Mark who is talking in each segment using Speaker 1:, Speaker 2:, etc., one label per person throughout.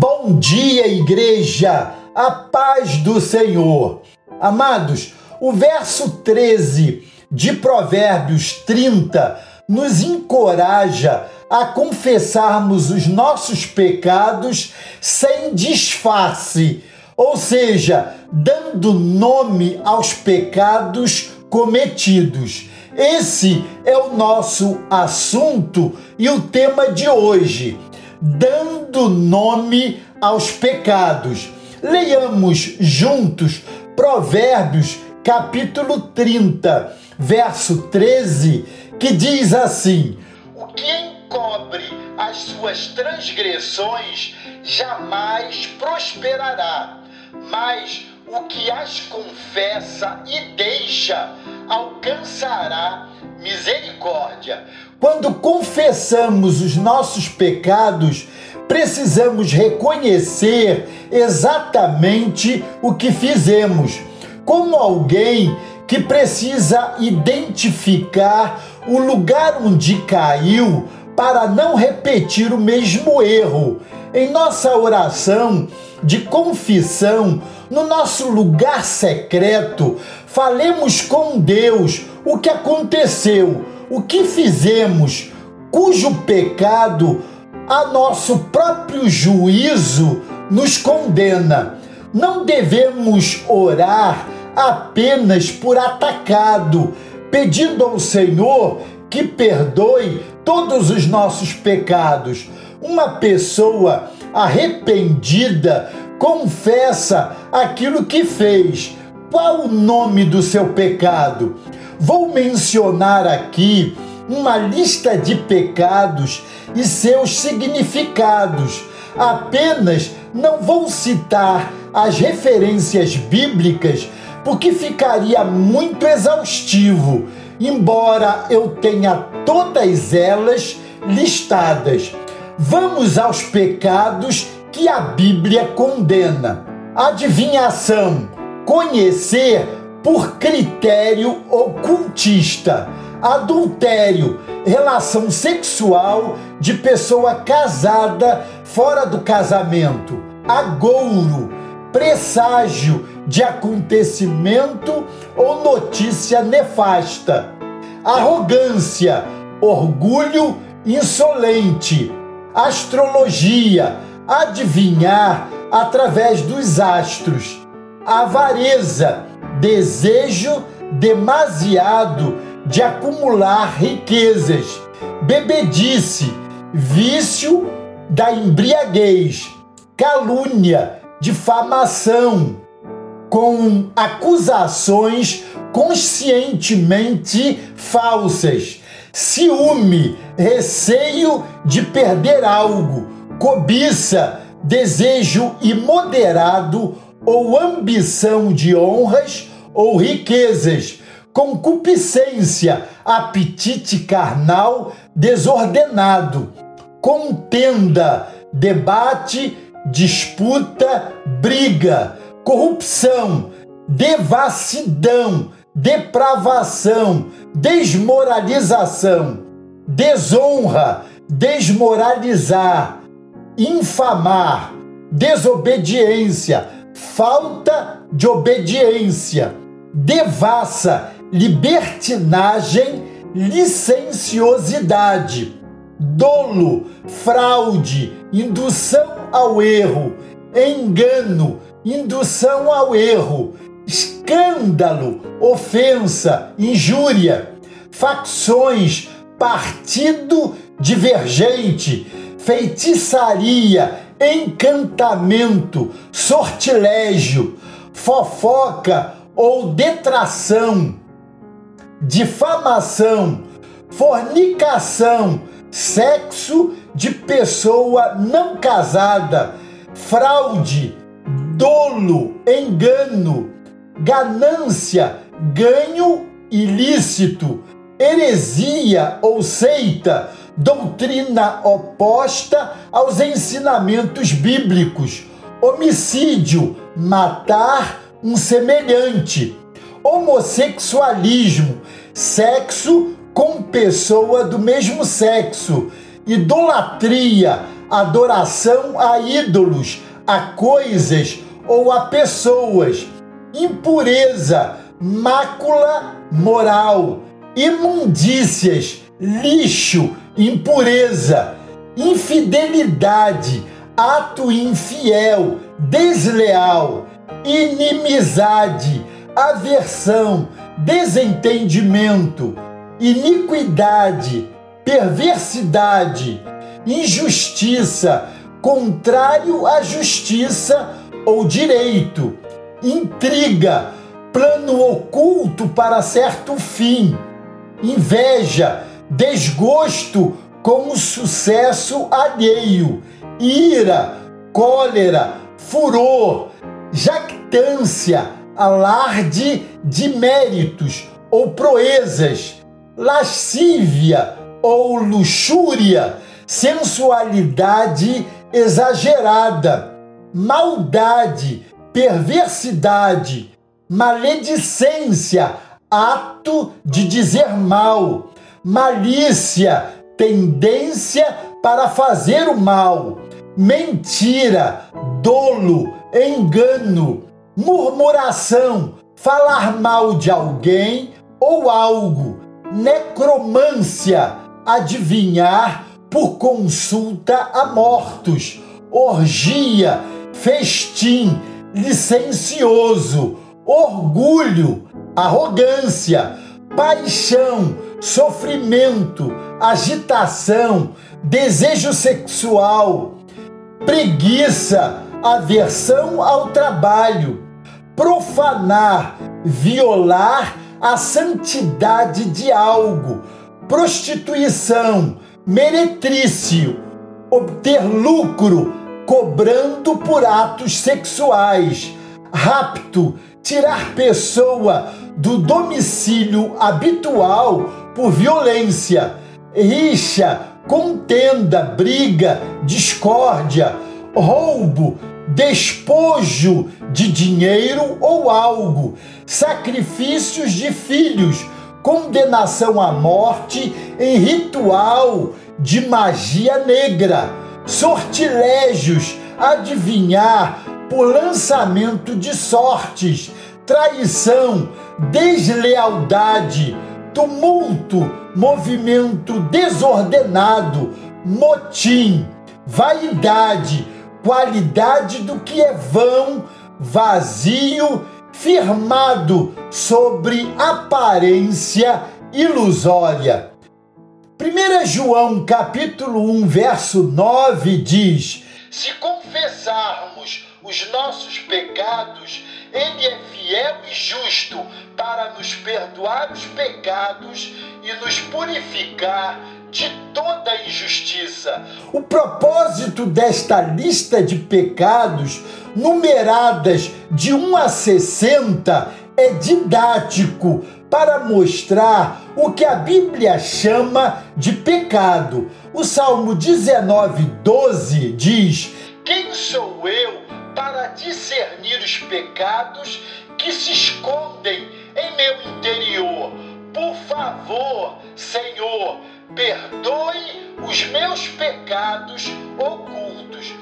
Speaker 1: Bom dia, igreja! A paz do Senhor. Amados, o verso 13 de Provérbios 30 nos encoraja a confessarmos os nossos pecados sem disfarce, ou seja, dando nome aos pecados cometidos. Esse é o nosso assunto e o tema de hoje dando nome aos pecados. Leiamos juntos Provérbios, capítulo 30, verso 13, que diz assim: O que encobre as suas transgressões jamais prosperará, mas o que as confessa e deixa alcançará misericórdia. Quando confessamos os nossos pecados, precisamos reconhecer exatamente o que fizemos, como alguém que precisa identificar o lugar onde caiu para não repetir o mesmo erro. Em nossa oração de confissão, no nosso lugar secreto, falemos com Deus o que aconteceu, o que fizemos, cujo pecado a nosso próprio juízo nos condena. Não devemos orar apenas por atacado, pedindo ao Senhor que perdoe todos os nossos pecados. Uma pessoa arrependida confessa aquilo que fez. Qual o nome do seu pecado? Vou mencionar aqui uma lista de pecados e seus significados. Apenas não vou citar as referências bíblicas porque ficaria muito exaustivo, embora eu tenha todas elas listadas. Vamos aos pecados que a Bíblia condena. Adivinhação, conhecer por critério ocultista. Adultério, relação sexual de pessoa casada fora do casamento. Agouro, presságio de acontecimento ou notícia nefasta. Arrogância, orgulho insolente. Astrologia, adivinhar através dos astros. Avareza, desejo demasiado de acumular riquezas, bebedice, vício da embriaguez, calúnia, difamação, com acusações conscientemente falsas, ciúme, receio de perder algo, cobiça, desejo imoderado ou ambição de honras ou riquezas, concupiscência, apetite carnal desordenado, contenda, debate, disputa, briga, corrupção, devassidão, depravação, desmoralização, desonra, desmoralizar, infamar, desobediência, falta de obediência, devassa, libertinagem, licenciosidade, dolo, fraude, indução ao erro, engano, indução ao erro, escândalo, ofensa, injúria, facções, partido divergente, feitiçaria, encantamento, sortilégio, fofoca ou detração, difamação, fornicação, sexo de pessoa não casada, fraude, dolo, engano, ganância, ganho ilícito, heresia ou seita, doutrina oposta aos ensinamentos bíblicos, homicídio, matar um semelhante, homossexualismo, sexo com pessoa do mesmo sexo, idolatria, adoração a ídolos, a coisas ou a pessoas, impureza, mácula moral, imundícias, lixo, impureza, infidelidade, ato infiel, desleal, inimizade, aversão, desentendimento, iniquidade, perversidade, injustiça, contrário à justiça ou direito, intriga, plano oculto para certo fim, inveja, desgosto com o sucesso alheio, ira, cólera, furor, jactância, alarde de méritos ou proezas, lascívia ou luxúria, sensualidade exagerada, maldade, perversidade, maledicência, ato de dizer mal, malícia, tendência para fazer o mal, mentira, dolo, engano, murmuração, falar mal de alguém ou algo, necromância, adivinhar por consulta a mortos, orgia, festim, licencioso, orgulho, arrogância, paixão, sofrimento, agitação, desejo sexual, preguiça, aversão ao trabalho, profanar, violar a santidade de algo, prostituição, meretrício, obter lucro cobrando por atos sexuais, rapto, tirar pessoa do domicílio habitual por violência, rixa, contenda, briga, discórdia, roubo, despojo de dinheiro ou algo, sacrifícios de filhos, condenação à morte em ritual de magia negra, sortilégios, adivinhar por lançamento de sortes, traição, deslealdade, tumulto, movimento desordenado, motim, vaidade, qualidade do que é vão, vazio, firmado sobre aparência ilusória. 1 João capítulo 1, verso 9 diz: Se confessarmos os nossos pecados, ele é fiel e justo para nos perdoar os pecados e nos purificar de toda injustiça. O propósito desta lista de pecados, numeradas de 1 a 60, é didático para mostrar o que a Bíblia chama de pecado. O Salmo 19, 12 diz: Quem sou eu para discernir os pecados que se escondem em meu interior? Por favor, Senhor, perdoe os meus pecados ocultos.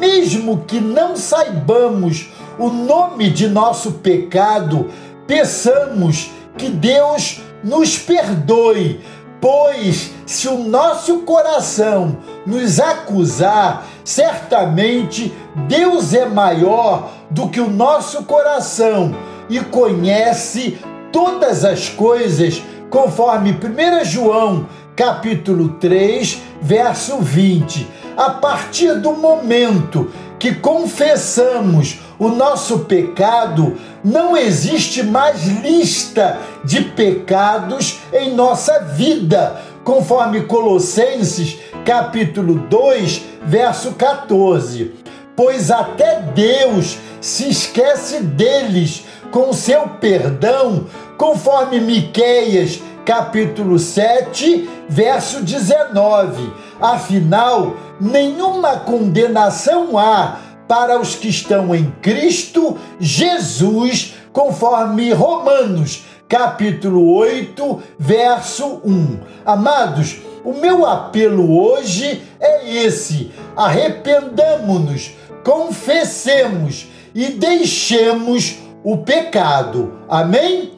Speaker 1: Mesmo que não saibamos o nome de nosso pecado, peçamos que Deus nos perdoe, pois se o nosso coração nos acusar, certamente Deus é maior do que o nosso coração e conhece todas as coisas, conforme 1 João capítulo 3, verso 20. A partir do momento que confessamos o nosso pecado, não existe mais lista de pecados em nossa vida, conforme Colossenses capítulo 2, verso 14. Pois até Deus se esquece deles com seu perdão, conforme Miqueias capítulo 7, verso 19. Afinal, nenhuma condenação há para os que estão em Cristo Jesus, conforme Romanos, capítulo 8, verso 1. Amados, O meu apelo hoje é esse: arrependamos-nos, confessemos e deixemos o pecado. Amém?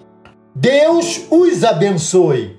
Speaker 1: Deus os abençoe.